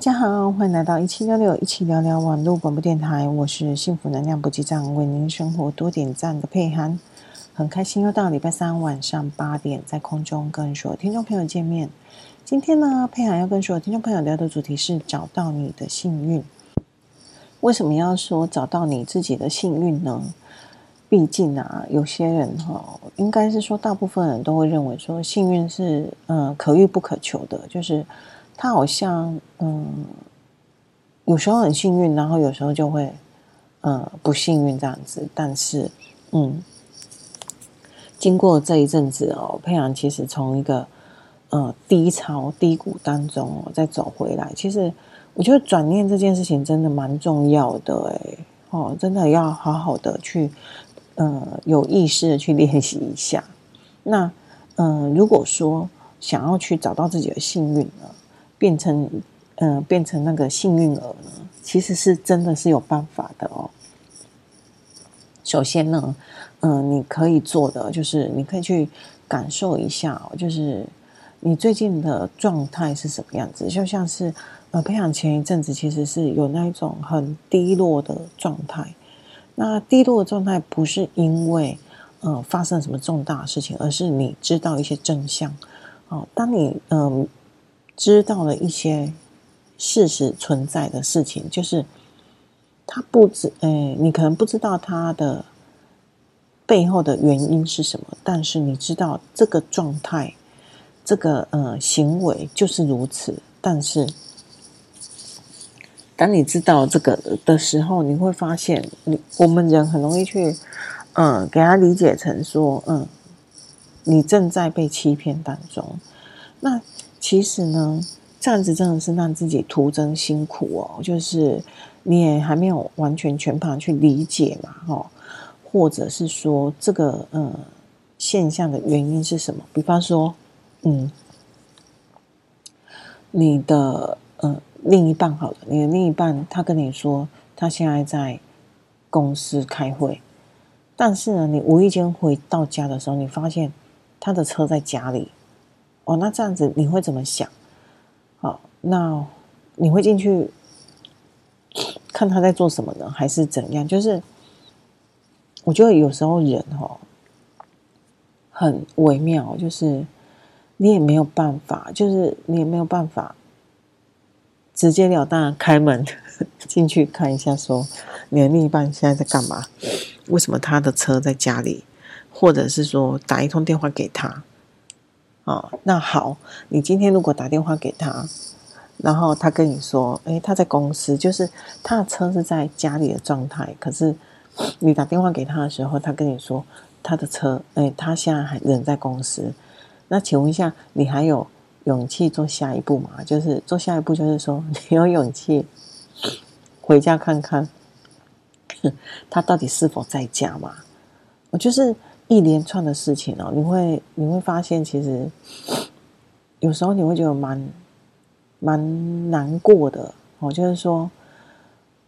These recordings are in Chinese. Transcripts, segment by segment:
大家好，欢迎来到一七六六一起聊聊网络广播电台，我是幸福能量补给站，为您生活多点赞的佩涵，很开心又到礼拜三晚上八点，在空中跟所有听众朋友见面。今天呢，佩涵要跟所有听众朋友聊的主题是找到你的幸运。为什么要说找到你自己的幸运呢？毕竟啊，有些人哈，应该是说大部分人都会认为说幸运是嗯可遇不可求的，就是。他好像嗯，有时候很幸运，然后有时候就会嗯不幸运这样子。但是嗯，经过这一阵子哦，佩涵其实从一个呃低潮低谷当中哦再走回来。其实我觉得转念这件事情真的蛮重要的诶哦，真的要好好的去呃有意识的去练习一下。那嗯、如果说想要去找到自己的幸运呢？变成，呃，变成那个幸运儿呢？其实是真的是有办法的哦。首先呢，嗯、你可以做的就是，你可以去感受一下，就是你最近的状态是什么样子。就像是，呃，培养前一阵子其实是有那一种很低落的状态。那低落的状态不是因为，呃，发生什么重大事情，而是你知道一些真相。哦，当你，嗯、呃。知道了一些事实存在的事情，就是他不知，哎，你可能不知道他的背后的原因是什么，但是你知道这个状态，这个呃行为就是如此。但是当你知道这个的时候，你会发现，你我们人很容易去，嗯，给他理解成说，嗯，你正在被欺骗当中，那。其实呢，这样子真的是让自己徒增辛苦哦。就是你也还没有完全全盘去理解嘛，哈，或者是说这个呃现象的原因是什么？比方说，嗯，你的呃另一半好了，你的另一半他跟你说他现在在公司开会，但是呢，你无意间回到家的时候，你发现他的车在家里。哦，那这样子你会怎么想？好，那你会进去看他在做什么呢？还是怎样？就是我觉得有时候人哦很微妙，就是你也没有办法，就是你也没有办法直截了当开门 进去看一下，说你的另一半现在在干嘛？为什么他的车在家里？或者是说打一通电话给他？哦，那好，你今天如果打电话给他，然后他跟你说，诶，他在公司，就是他的车是在家里的状态，可是你打电话给他的时候，他跟你说他的车，诶，他现在还人在公司。那请问一下，你还有勇气做下一步吗？就是做下一步，就是说 你有勇气回家看看 他到底是否在家吗？我就是。一连串的事情哦，你会你会发现，其实有时候你会觉得蛮蛮难过的哦。就是说，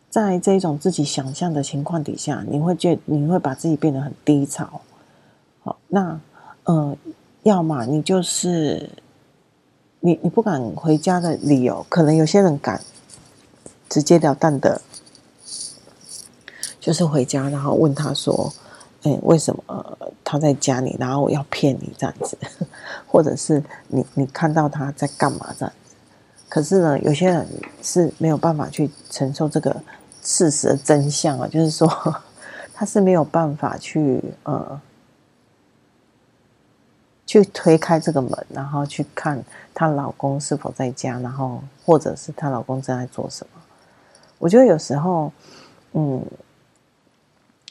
在这种自己想象的情况底下，你会觉你会把自己变得很低潮。好，那呃，要么你就是你你不敢回家的理由，可能有些人敢直截了当的，就是回家，然后问他说。哎，为什么他在家里，然后我要骗你这样子，或者是你你看到他在干嘛这样子？可是呢，有些人是没有办法去承受这个事实的真相啊，就是说他是没有办法去呃去推开这个门，然后去看她老公是否在家，然后或者是她老公正在做什么。我觉得有时候，嗯。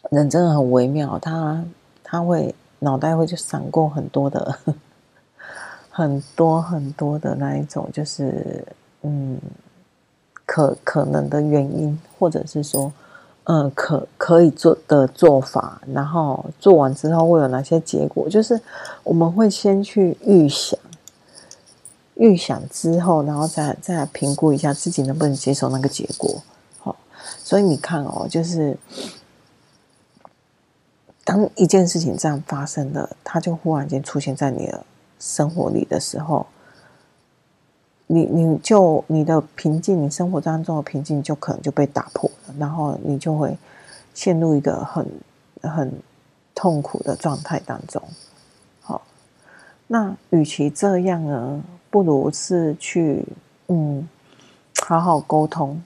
人真的很微妙，他他会脑袋会就闪过很多的 很多很多的那一种，就是嗯，可可能的原因，或者是说，嗯，可可以做的做法，然后做完之后会有哪些结果？就是我们会先去预想，预想之后，然后再再来评估一下自己能不能接受那个结果。好，所以你看哦，就是。当一件事情这样发生了，它就忽然间出现在你的生活里的时候，你你就你的平静，你生活当中的平静就可能就被打破了，然后你就会陷入一个很很痛苦的状态当中。好，那与其这样呢，不如是去嗯好好沟通。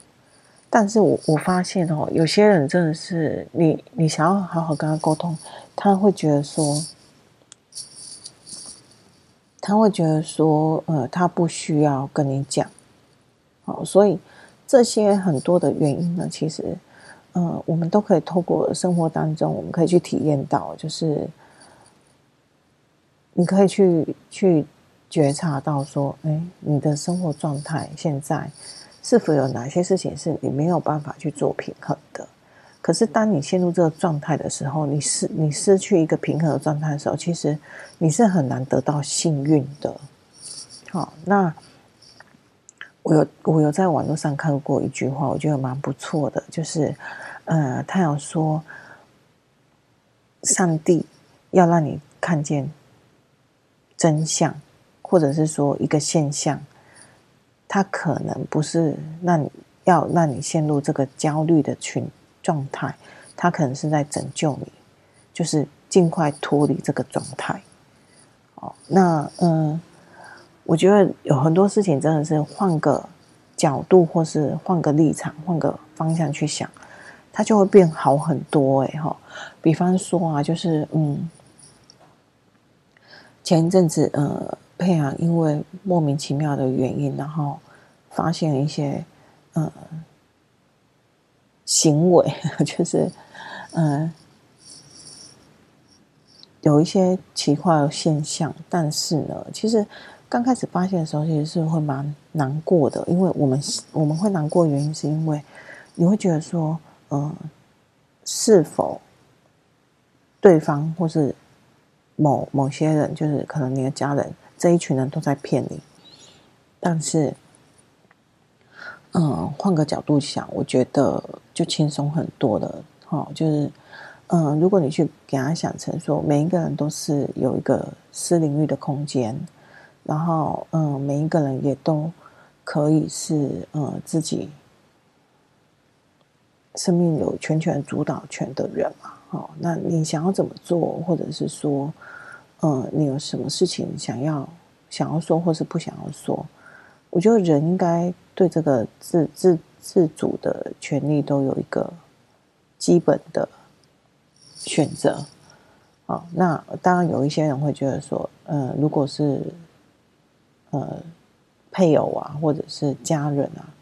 但是我我发现哦，有些人真的是你你想要好好跟他沟通，他会觉得说。他会觉得说，呃，他不需要跟你讲，好，所以这些很多的原因呢，其实，呃，我们都可以透过生活当中，我们可以去体验到，就是你可以去去觉察到说，哎，你的生活状态现在是否有哪些事情是你没有办法去做平衡的？可是，当你陷入这个状态的时候，你失你失去一个平衡的状态的时候，其实你是很难得到幸运的。好，那我有我有在网络上看过一句话，我觉得蛮不错的，就是呃，他有说，上帝要让你看见真相，或者是说一个现象，他可能不是让你要让你陷入这个焦虑的群。状态，他可能是在拯救你，就是尽快脱离这个状态。哦，那嗯，我觉得有很多事情真的是换个角度，或是换个立场，换个方向去想，它就会变好很多。哎，哈，比方说啊，就是嗯，前一阵子呃，佩阳因为莫名其妙的原因，然后发现一些呃。行为 就是，嗯、呃，有一些奇怪的现象，但是呢，其实刚开始发现的时候，其实是会蛮难过的，因为我们我们会难过原因，是因为你会觉得说，嗯、呃，是否对方或是某某些人，就是可能你的家人这一群人都在骗你，但是。嗯，换个角度想，我觉得就轻松很多了。哈，就是，嗯，如果你去给他想成说，每一个人都是有一个私领域的空间，然后，嗯，每一个人也都可以是，嗯，自己生命有全权主导权的人嘛。好，那你想要怎么做，或者是说，嗯，你有什么事情想要想要说，或是不想要说？我觉得人应该对这个自自自主的权利都有一个基本的选择。好，那当然有一些人会觉得说，呃，如果是呃配偶啊，或者是家人啊，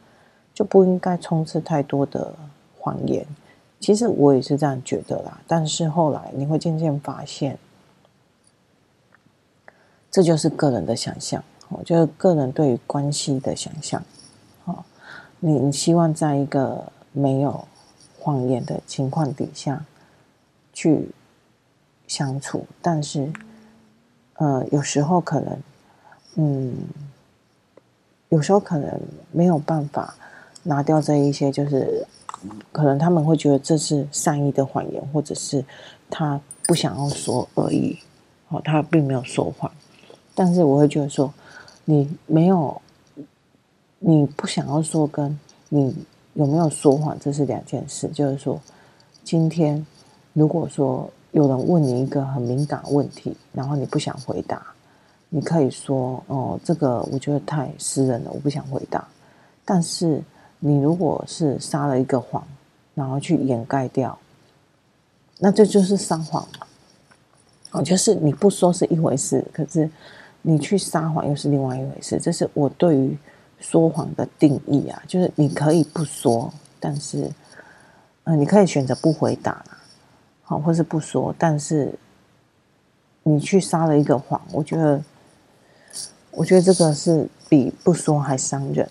就不应该充斥太多的谎言。其实我也是这样觉得啦，但是后来你会渐渐发现，这就是个人的想象。我觉得个人对于关系的想象，你你希望在一个没有谎言的情况底下去相处，但是，呃，有时候可能，嗯，有时候可能没有办法拿掉这一些，就是可能他们会觉得这是善意的谎言，或者是他不想要说而已，哦，他并没有说谎，但是我会觉得说。你没有，你不想要说，跟你有没有说谎，这是两件事。就是说，今天如果说有人问你一个很敏感问题，然后你不想回答，你可以说：“哦，这个我觉得太私人了，我不想回答。”但是你如果是撒了一个谎，然后去掩盖掉，那这就是撒谎嘛。哦，就是你不说是一回事，可是。你去撒谎又是另外一回事，这是我对于说谎的定义啊，就是你可以不说，但是，呃，你可以选择不回答，好，或是不说，但是你去撒了一个谎，我觉得，我觉得这个是比不说还伤人，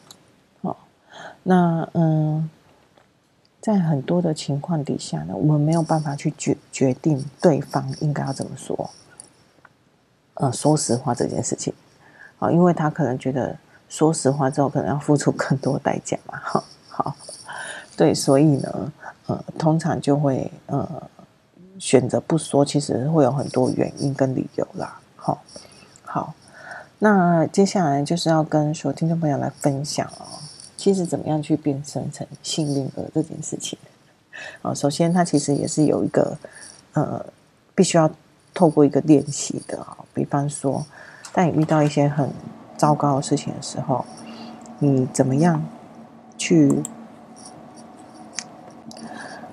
好，那嗯，在很多的情况底下呢，我们没有办法去决决定对方应该要怎么说。呃，说实话这件事情，啊，因为他可能觉得说实话之后可能要付出更多代价嘛，哈，好，对，所以呢，呃，通常就会呃选择不说，其实会有很多原因跟理由啦，好，好，那接下来就是要跟所有听众朋友来分享哦，其实怎么样去变身成幸运儿这件事情。啊，首先它其实也是有一个呃，必须要透过一个练习的啊。比方说，当你遇到一些很糟糕的事情的时候，你怎么样去？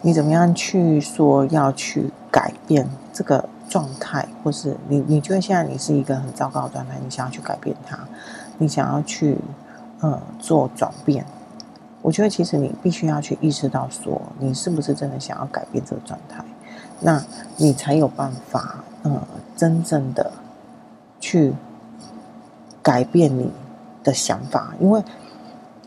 你怎么样去说要去改变这个？状态，或是你，你觉得现在你是一个很糟糕的状态，你想要去改变它，你想要去，呃，做转变。我觉得其实你必须要去意识到，说你是不是真的想要改变这个状态，那你才有办法，呃，真正的去改变你的想法。因为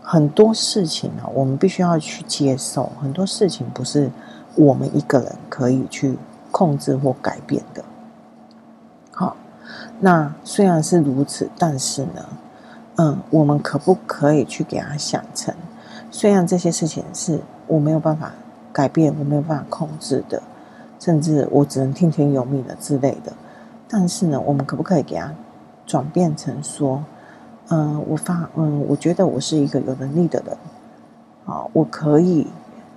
很多事情呢，我们必须要去接受，很多事情不是我们一个人可以去。控制或改变的，好，那虽然是如此，但是呢，嗯，我们可不可以去给他想成，虽然这些事情是我没有办法改变，我没有办法控制的，甚至我只能听天由命的之类的，但是呢，我们可不可以给他转变成说，嗯，我发，嗯，我觉得我是一个有能力的人，啊，我可以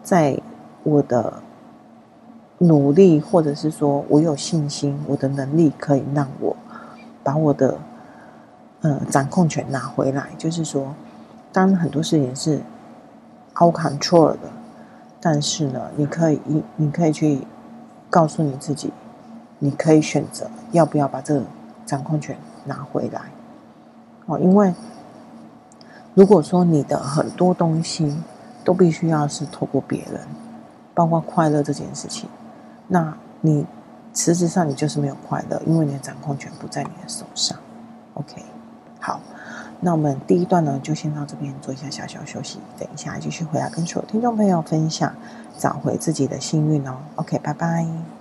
在我的。努力，或者是说我有信心，我的能力可以让我把我的呃掌控权拿回来。就是说，当很多事情是 out control 的，但是呢，你可以你你可以去告诉你自己，你可以选择要不要把这个掌控权拿回来。哦，因为如果说你的很多东西都必须要是透过别人，包括快乐这件事情。那你实质上你就是没有快乐，因为你的掌控权不在你的手上。OK，好，那我们第一段呢就先到这边做一下小小休息，等一下继续回来跟所有听众朋友分享找回自己的幸运哦。OK，拜拜。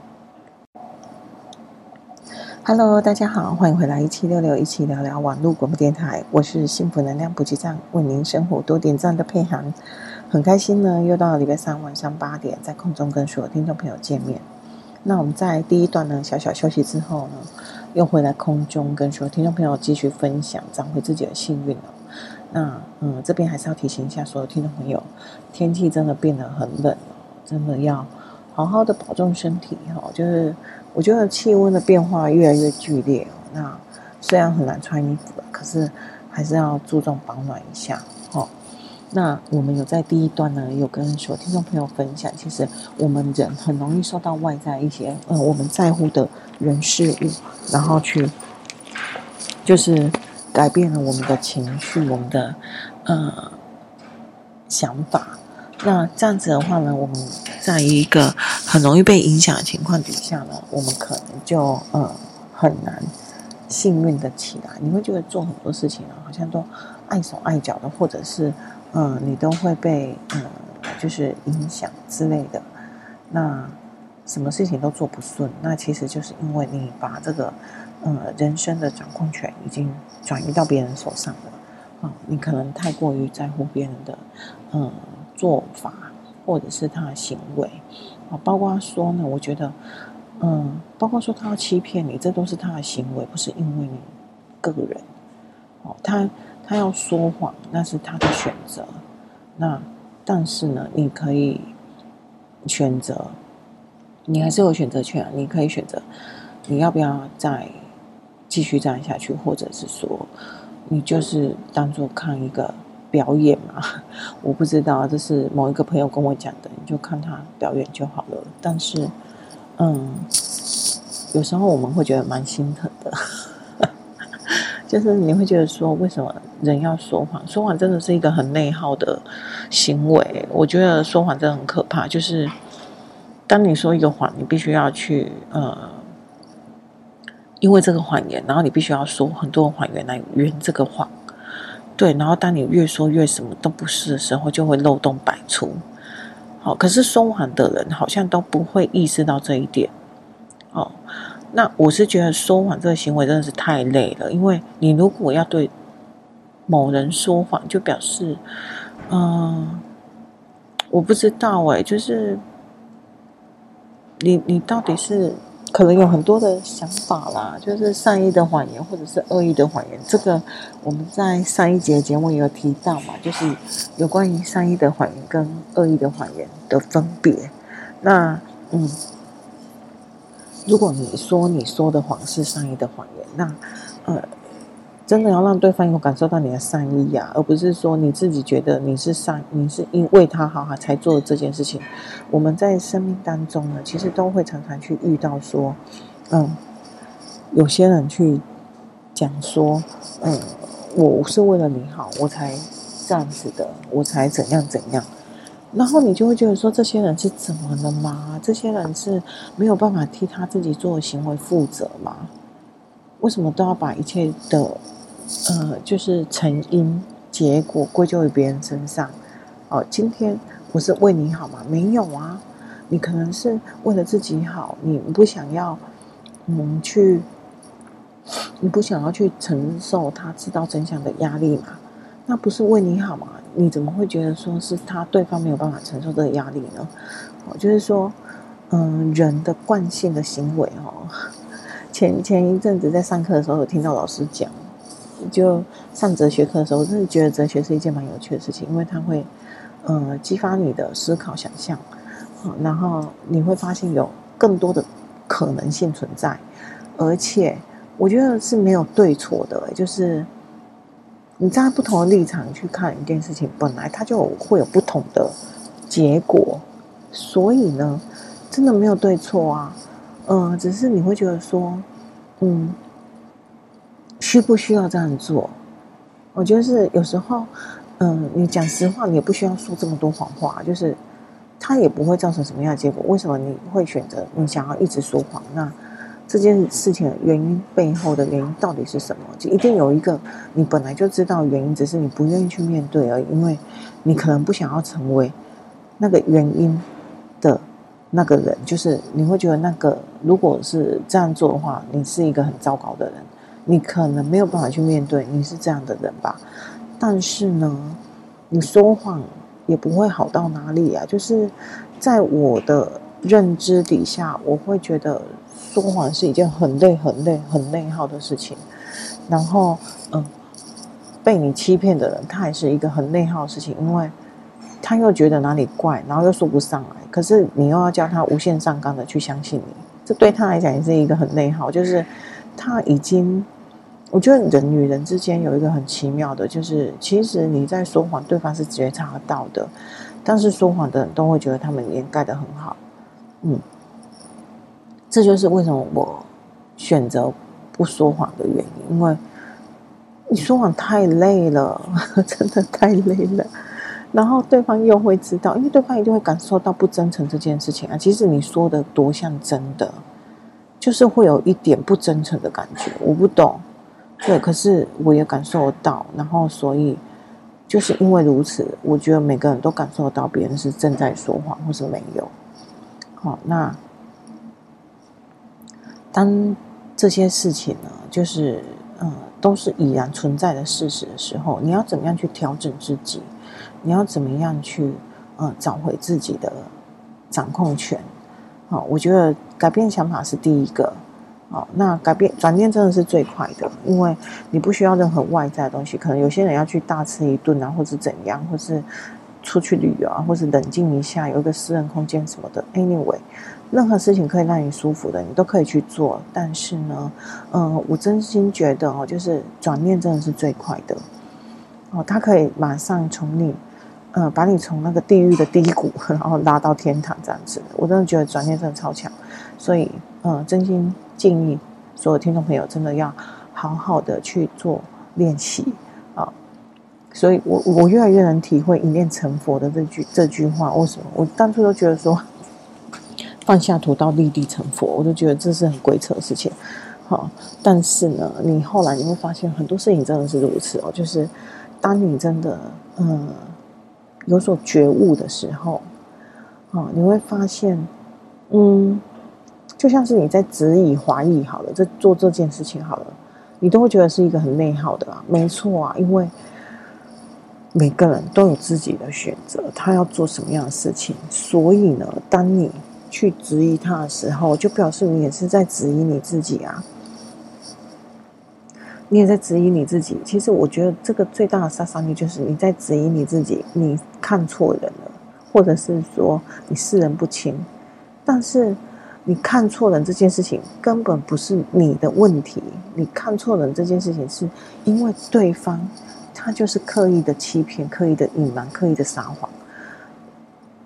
Hello，大家好，欢迎回来一七六六一起聊聊网络广播电台，我是幸福能量补给站，为您生活多点赞的佩涵，很开心呢，又到了礼拜三晚上八点，在空中跟所有听众朋友见面。那我们在第一段呢，小小休息之后呢，又回来空中跟所有听众朋友继续分享，找回自己的幸运了。那嗯，这边还是要提醒一下所有听众朋友，天气真的变得很冷，真的要好好的保重身体哈。就是我觉得气温的变化越来越剧烈，那虽然很难穿衣服，可是还是要注重保暖一下哦。那我们有在第一段呢，有跟所有听众朋友分享，其实我们人很容易受到外在一些呃我们在乎的人事物，然后去就是改变了我们的情绪，我们的呃想法。那这样子的话呢，我们在一个很容易被影响的情况底下呢，我们可能就呃很难幸运的起来。你会觉得做很多事情啊，好像都碍手碍脚的，或者是。嗯，你都会被嗯，就是影响之类的。那什么事情都做不顺，那其实就是因为你把这个嗯人生的掌控权已经转移到别人手上了。啊，你可能太过于在乎别人的嗯做法，或者是他的行为。啊，包括说呢，我觉得嗯，包括说他要欺骗你，这都是他的行为，不是因为你个人。哦，他。他要说谎，那是他的选择。那但是呢，你可以选择，你还是有选择权。你可以选择，你要不要再继续这样下去，或者是说，你就是当做看一个表演嘛？我不知道，这是某一个朋友跟我讲的，你就看他表演就好了。但是，嗯，有时候我们会觉得蛮心疼的。就是你会觉得说，为什么人要说谎？说谎真的是一个很内耗的行为。我觉得说谎真的很可怕。就是当你说一个谎，你必须要去呃，因为这个谎言，然后你必须要说很多谎言来圆这个谎。对，然后当你越说越什么都不是的时候，就会漏洞百出。好，可是说谎的人好像都不会意识到这一点。哦。那我是觉得说谎这个行为真的是太累了，因为你如果要对某人说谎，就表示，嗯、我不知道哎，就是你你到底是可能有很多的想法啦，就是善意的谎言或者是恶意的谎言。这个我们在上一节节目也有提到嘛，就是有关于善意的谎言跟恶意的谎言的分别。那嗯，如果你说你说的谎是善意的谎言，那呃。真的要让对方有感受到你的善意呀、啊，而不是说你自己觉得你是善，你是因为他好才做这件事情。我们在生命当中呢，其实都会常常去遇到说，嗯，有些人去讲说，嗯，我是为了你好，我才这样子的，我才怎样怎样。然后你就会觉得说，这些人是怎么了吗？这些人是没有办法替他自己做的行为负责吗？为什么都要把一切的？呃，就是成因结果归咎于别人身上。哦，今天我是为你好吗？没有啊，你可能是为了自己好，你不想要，嗯，去，你不想要去承受他知道真相的压力嘛？那不是为你好吗？你怎么会觉得说是他对方没有办法承受这个压力呢？哦，就是说，嗯，人的惯性的行为哦，前前一阵子在上课的时候有听到老师讲。就上哲学课的时候，我真的觉得哲学是一件蛮有趣的事情，因为它会，呃，激发你的思考、想象，然后你会发现有更多的可能性存在，而且我觉得是没有对错的，就是你在不同的立场去看一件事情，本来它就会有不同的结果，所以呢，真的没有对错啊，呃，只是你会觉得说，嗯。需不需要这样做？我觉得是有时候，嗯，你讲实话，你也不需要说这么多谎话，就是它也不会造成什么样的结果。为什么你会选择你想要一直说谎？那这件事情的原因背后的原因到底是什么？就一定有一个你本来就知道原因，只是你不愿意去面对而已。因为你可能不想要成为那个原因那个人，就是你会觉得那个如果是这样做的话，你是一个很糟糕的人。你可能没有办法去面对，你是这样的人吧？但是呢，你说谎也不会好到哪里啊。就是在我的认知底下，我会觉得说谎是一件很累、很累、很内耗的事情。然后，嗯，被你欺骗的人，他也是一个很内耗的事情，因为他又觉得哪里怪，然后又说不上来。可是你又要叫他无限上纲的去相信你，这对他来讲也是一个很内耗，就是他已经。我觉得人与人之间有一个很奇妙的，就是其实你在说谎，对方是觉察到的，但是说谎的人都会觉得他们掩盖的很好，嗯，这就是为什么我选择不说谎的原因，因为你说谎太累了，真的太累了，然后对方又会知道，因为对方一定会感受到不真诚这件事情啊，其实你说的多像真的，就是会有一点不真诚的感觉，我不懂。对，可是我也感受到，然后所以就是因为如此，我觉得每个人都感受到别人是正在说谎或是没有。好，那当这些事情呢，就是嗯，都是已然存在的事实的时候，你要怎么样去调整自己？你要怎么样去嗯找回自己的掌控权？好，我觉得改变想法是第一个。哦，那改变转念真的是最快的，因为你不需要任何外在的东西。可能有些人要去大吃一顿啊，或是怎样，或是出去旅游啊，或是冷静一下，有一个私人空间什么的。Anyway，任何事情可以让你舒服的，你都可以去做。但是呢，嗯，我真心觉得哦，就是转念真的是最快的。哦，它可以马上从你，嗯，把你从那个地狱的低谷，然后拉到天堂这样子。我真的觉得转念真的超强，所以嗯，真心。建议所有听众朋友真的要好好的去做练习啊！所以我我越来越能体会“一念成佛”的这句这句话。为什么？我当初都觉得说 放下屠刀立地成佛，我都觉得这是很鬼扯的事情。好，但是呢，你后来你会发现很多事情真的是如此哦。就是当你真的嗯有所觉悟的时候，啊，你会发现嗯。就像是你在质疑、怀疑，好了，在做这件事情好了，你都会觉得是一个很内耗的啊。没错啊，因为每个人都有自己的选择，他要做什么样的事情。所以呢，当你去质疑他的时候，就表示你也是在质疑你自己啊。你也在质疑你自己。其实我觉得这个最大的杀伤力就是你在质疑你自己，你看错人了，或者是说你识人不清。但是你看错人这件事情根本不是你的问题，你看错人这件事情是因为对方他就是刻意的欺骗、刻意的隐瞒、刻意的撒谎，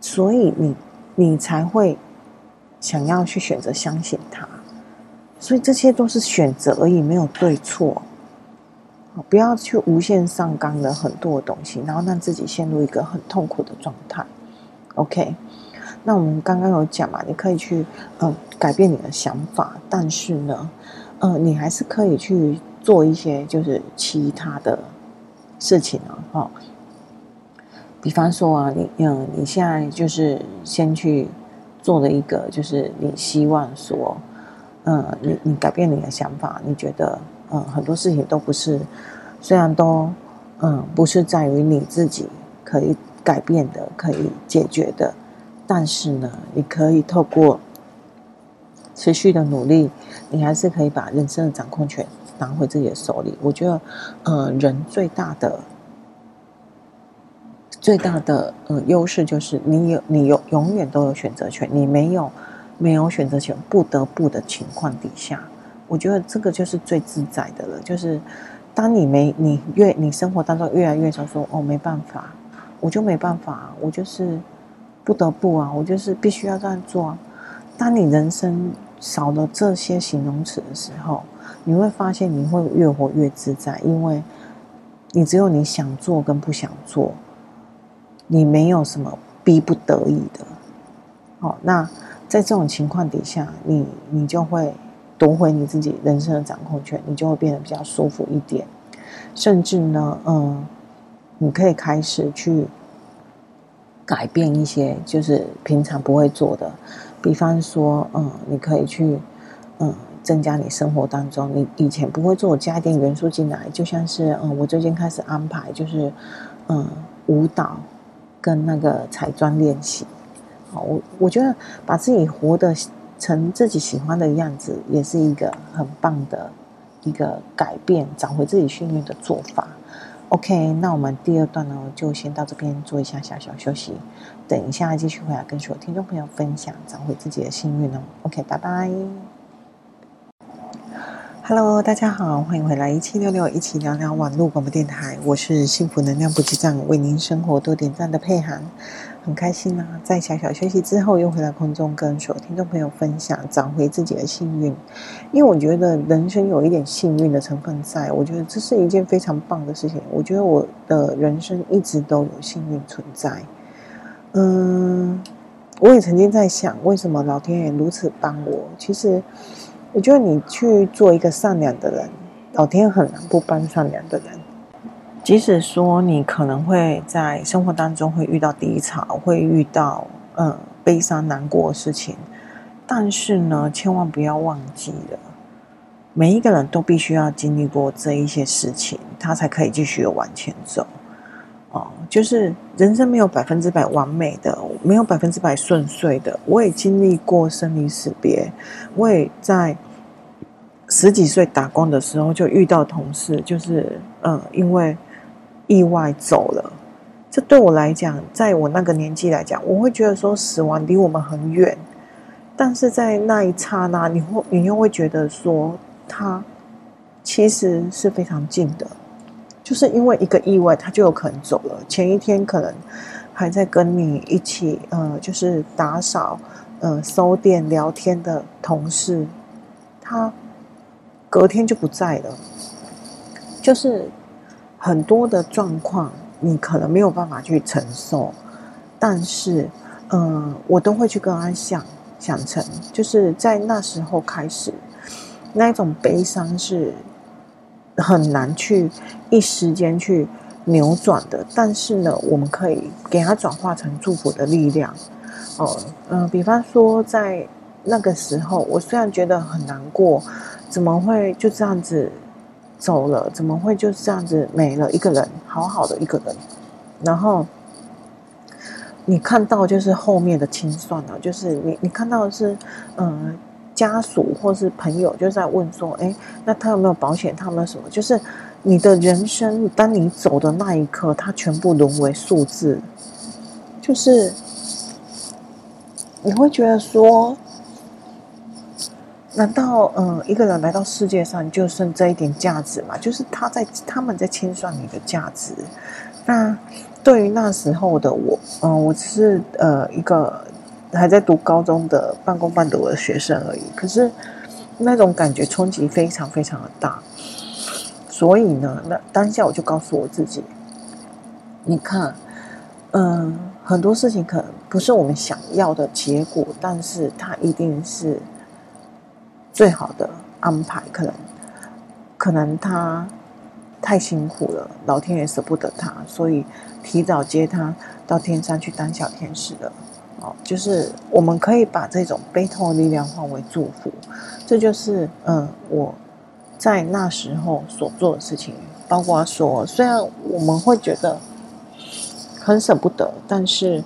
所以你你才会想要去选择相信他。所以这些都是选择而已，没有对错。不要去无限上纲了很多的东西，然后让自己陷入一个很痛苦的状态。OK，那我们刚刚有讲嘛，你可以去嗯改变你的想法，但是呢，呃，你还是可以去做一些就是其他的事情啊，哈。比方说啊，你嗯，你现在就是先去做了一个，就是你希望说，嗯，你你改变你的想法，你觉得。嗯，很多事情都不是，虽然都嗯不是在于你自己可以改变的、可以解决的，但是呢，你可以透过持续的努力，你还是可以把人生的掌控权拿回自己的手里。我觉得，呃，人最大的最大的呃优势就是你有你有永远都有选择权，你没有没有选择权，不得不的情况底下。我觉得这个就是最自在的了，就是当你没你越你生活当中越来越少说哦，没办法，我就没办法，我就是不得不啊，我就是必须要这样做啊。当你人生少了这些形容词的时候，你会发现你会越活越自在，因为你只有你想做跟不想做，你没有什么逼不得已的。好，那在这种情况底下，你你就会。夺回你自己人生的掌控权，你就会变得比较舒服一点。甚至呢，嗯，你可以开始去改变一些就是平常不会做的，比方说，嗯，你可以去嗯增加你生活当中你以前不会做，加一点元素进来，就像是嗯，我最近开始安排就是嗯舞蹈跟那个彩妆练习。好，我我觉得把自己活得。成自己喜欢的样子，也是一个很棒的一个改变，找回自己幸运的做法。OK，那我们第二段呢，就先到这边做一下小小休息，等一下继续回来跟所有听众朋友分享找回自己的幸运哦。OK，拜拜。Hello，大家好，欢迎回来一七六六一起聊聊网络广播电台，我是幸福能量补给站，为您生活多点赞的佩涵。很开心啊，在小小休息之后，又回到空中跟所有听众朋友分享，找回自己的幸运。因为我觉得人生有一点幸运的成分在，我觉得这是一件非常棒的事情。我觉得我的人生一直都有幸运存在。嗯，我也曾经在想，为什么老天爷如此帮我？其实，我觉得你去做一个善良的人，老天很难不帮善良的人。即使说你可能会在生活当中会遇到低潮，会遇到嗯悲伤难过的事情，但是呢，千万不要忘记了，每一个人都必须要经历过这一些事情，他才可以继续往前走。哦，就是人生没有百分之百完美的，没有百分之百顺遂的。我也经历过生离死别，我也在十几岁打工的时候就遇到同事，就是嗯，因为。意外走了，这对我来讲，在我那个年纪来讲，我会觉得说死亡离我们很远，但是在那一刹那，你会你又会觉得说，他其实是非常近的，就是因为一个意外，他就有可能走了。前一天可能还在跟你一起，呃，就是打扫、呃，收店、聊天的同事，他隔天就不在了，就是。很多的状况，你可能没有办法去承受，但是，嗯、我都会去跟他想想成，就是在那时候开始，那一种悲伤是很难去一时间去扭转的。但是呢，我们可以给它转化成祝福的力量。哦，嗯、呃，比方说在那个时候，我虽然觉得很难过，怎么会就这样子？走了，怎么会就这样子没了一个人，好好的一个人。然后你看到就是后面的清算了，就是你你看到的是，嗯，家属或是朋友就在问说，哎，那他有没有保险？他有没有什么？就是你的人生，当你走的那一刻，它全部沦为数字，就是你会觉得说，难道嗯，一个人来到世界上就剩这一点价值吗？就是他在他们在清算你的价值，那。对于那时候的我，嗯、我只是呃一个还在读高中的半工半读的学生而已。可是那种感觉冲击非常非常的大，所以呢，那当下我就告诉我自己，你看，嗯、很多事情可能不是我们想要的结果，但是它一定是最好的安排。可能，可能他太辛苦了，老天爷舍不得他，所以。提早接他到天上去当小天使了，哦，就是我们可以把这种悲痛的力量化为祝福，这就是嗯我在那时候所做的事情。包括说，虽然我们会觉得很舍不得，但是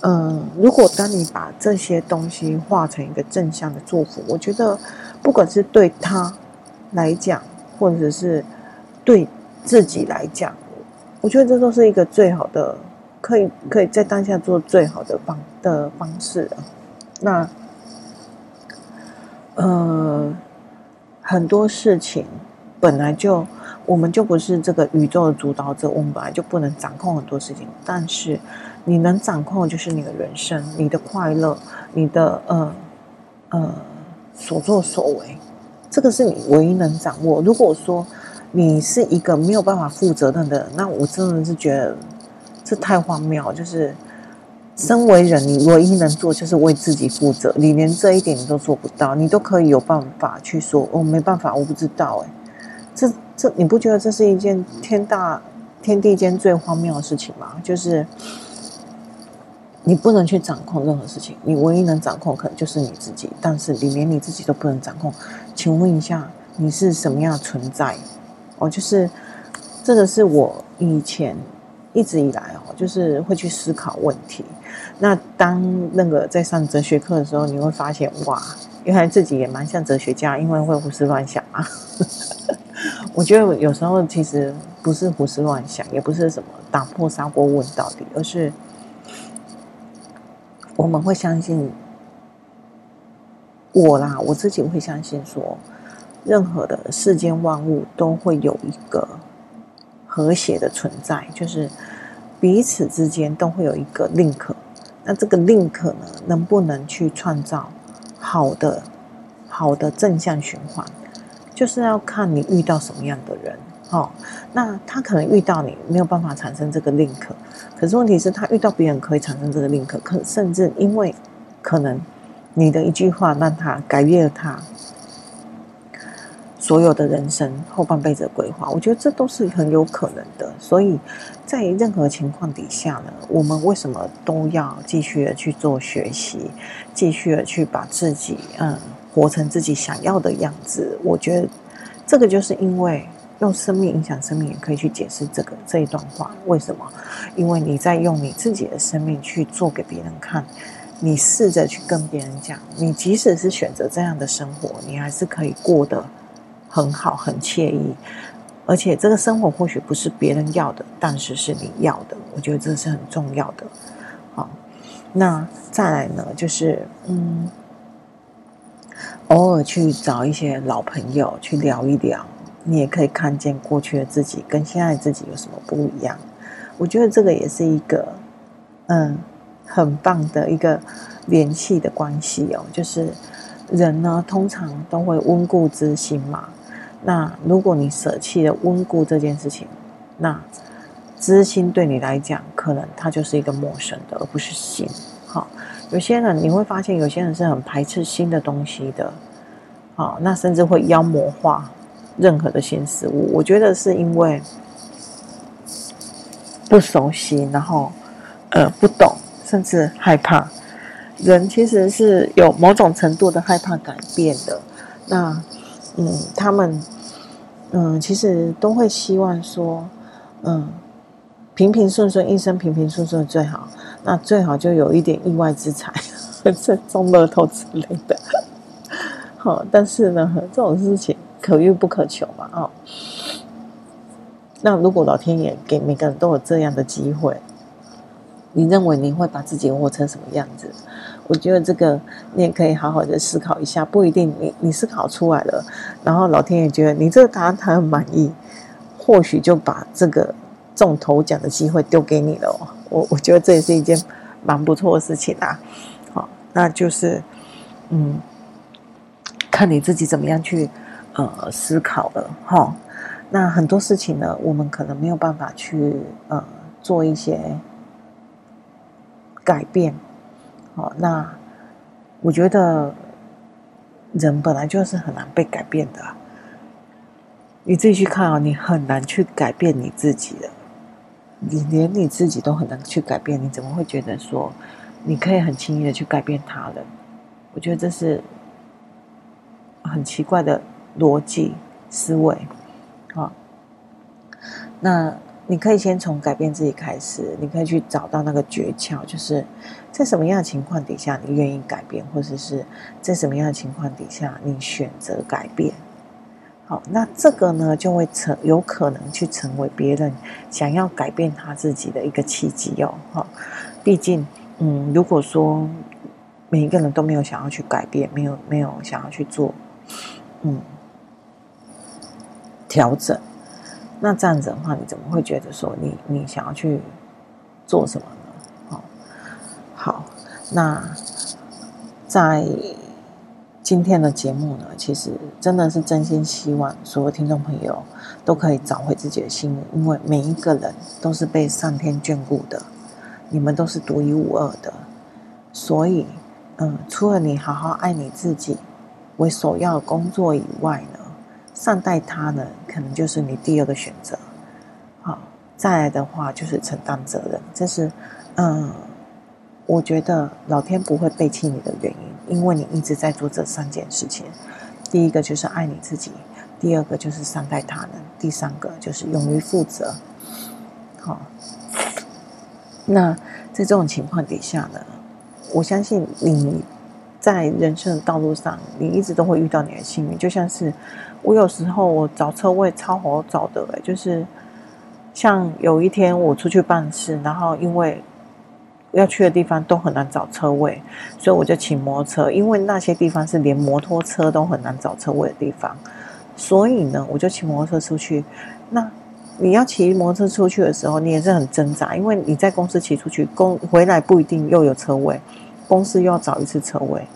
嗯，如果当你把这些东西化成一个正向的祝福，我觉得不管是对他来讲，或者是对自己来讲。我觉得这都是一个最好的，可以可以在当下做最好的方的方式啊。那，呃，很多事情本来就我们就不是这个宇宙的主导者，我们本来就不能掌控很多事情。但是你能掌控的就是你的人生、你的快乐、你的呃呃所作所为，这个是你唯一能掌握。如果说，你是一个没有办法负责任的人，那我真的是觉得这太荒谬。就是身为人，你唯一能做就是为自己负责。你连这一点你都做不到，你都可以有办法去说，我、哦、没办法，我不知道。哎，这这你不觉得这是一件天大天地间最荒谬的事情吗？就是你不能去掌控任何事情，你唯一能掌控可能就是你自己。但是你连你自己都不能掌控，请问一下，你是什么样的存在？哦，就是这个是我以前一直以来哦，就是会去思考问题。那当那个在上哲学课的时候，你会发现哇，原来自己也蛮像哲学家，因为会胡思乱想啊。我觉得有时候其实不是胡思乱想，也不是什么打破砂锅问到底，而是我们会相信我啦，我自己会相信说。任何的世间万物都会有一个和谐的存在，就是彼此之间都会有一个 link。那这个 link 呢，能不能去创造好的、好的正向循环，就是要看你遇到什么样的人。哦，那他可能遇到你没有办法产生这个 link，可是问题是，他遇到别人可以产生这个 link，可甚至因为可能你的一句话让他改变了他。所有的人生后半辈子的规划，我觉得这都是很有可能的。所以在任何情况底下呢，我们为什么都要继续的去做学习，继续的去把自己嗯活成自己想要的样子？我觉得这个就是因为用生命影响生命，也可以去解释这个这一段话。为什么？因为你在用你自己的生命去做给别人看，你试着去跟别人讲，你即使是选择这样的生活，你还是可以过得。很好，很惬意，而且这个生活或许不是别人要的，但是是你要的。我觉得这是很重要的。好，那再来呢，就是嗯，偶尔去找一些老朋友去聊一聊，你也可以看见过去的自己跟现在的自己有什么不一样。我觉得这个也是一个嗯很棒的一个联系的关系哦，就是人呢通常都会温故知新嘛。那如果你舍弃了温故这件事情，那知心对你来讲，可能它就是一个陌生的，而不是新。好，有些人你会发现，有些人是很排斥新的东西的。好，那甚至会妖魔化任何的新事物。我觉得是因为不熟悉，然后呃不懂，甚至害怕。人其实是有某种程度的害怕改变的。那。嗯，他们，嗯，其实都会希望说，嗯，平平顺顺，一生平平顺顺最好。那最好就有一点意外之财，这中乐透之类的。好，但是呢，这种事情可遇不可求嘛，哦。那如果老天爷给每个人都有这样的机会，你认为你会把自己活成什么样子？我觉得这个你也可以好好的思考一下。不一定你你思考出来了，然后老天爷觉得你这个答案他很满意，或许就把这个中头奖的机会丢给你了。我我觉得这也是一件蛮不错的事情啊。好，那就是嗯，看你自己怎么样去呃思考了哈。那很多事情呢，我们可能没有办法去呃做一些改变。好，那我觉得人本来就是很难被改变的。你自己去看啊，你很难去改变你自己的，你连你自己都很难去改变，你怎么会觉得说你可以很轻易的去改变他人？我觉得这是很奇怪的逻辑思维。好，那你可以先从改变自己开始，你可以去找到那个诀窍，就是在什么样的情况底下你愿意改变，或者是在什么样的情况底下你选择改变。好，那这个呢就会成有可能去成为别人想要改变他自己的一个契机哦。哈，毕竟，嗯，如果说每一个人都没有想要去改变，没有没有想要去做，嗯。调整，那这样子的话，你怎么会觉得说你你想要去做什么呢？好，好，那在今天的节目呢，其实真的是真心希望所有听众朋友都可以找回自己的心，因为每一个人都是被上天眷顾的，你们都是独一无二的，所以，嗯，除了你好好爱你自己为首要的工作以外呢，善待他呢，可能就是你第二个选择。好，再来的话就是承担责任，这是，嗯，我觉得老天不会背弃你的原因，因为你一直在做这三件事情。第一个就是爱你自己，第二个就是善待他人，第三个就是勇于负责。好，那在这种情况底下呢，我相信你在人生的道路上，你一直都会遇到你的幸运，就像是。我有时候我找车位超好找的欸，就是像有一天我出去办事，然后因为要去的地方都很难找车位，所以我就骑摩托车，因为那些地方是连摩托车都很难找车位的地方，所以呢，我就骑摩托车出去。那你要骑摩托车出去的时候，你也是很挣扎，因为你在公司骑出去，公回来不一定又有车位，公司又要找一次车位，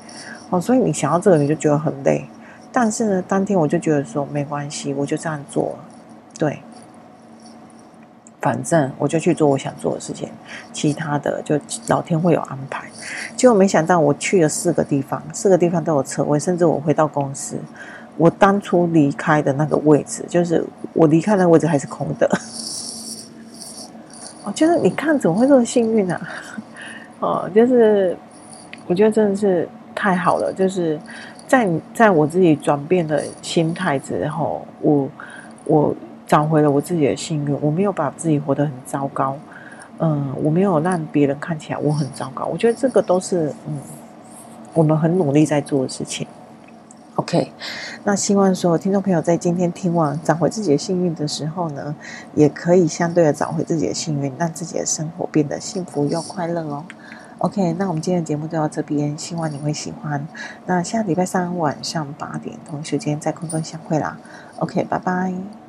哦，所以你想要这个你就觉得很累。但是呢，当天我就觉得说没关系，我就这样做了，对，反正我就去做我想做的事情，其他的就老天会有安排。结果没想到我去了四个地方，四个地方都有车位，甚至我回到公司，我当初离开的那个位置，就是我离开那个位置还是空的。哦，就是你看怎么会这么幸运啊？哦，就是我觉得真的是太好了，就是。在在我自己转变的心态之后，我我找回了我自己的幸运。我没有把自己活得很糟糕，嗯，我没有让别人看起来我很糟糕。我觉得这个都是嗯，我们很努力在做的事情。OK，那希望所有听众朋友在今天听完找回自己的幸运的时候呢，也可以相对的找回自己的幸运，让自己的生活变得幸福又快乐哦。OK，那我们今天的节目就到这边，希望你会喜欢。那下礼拜三晚上八点同一时间在空中相会啦。OK，拜拜。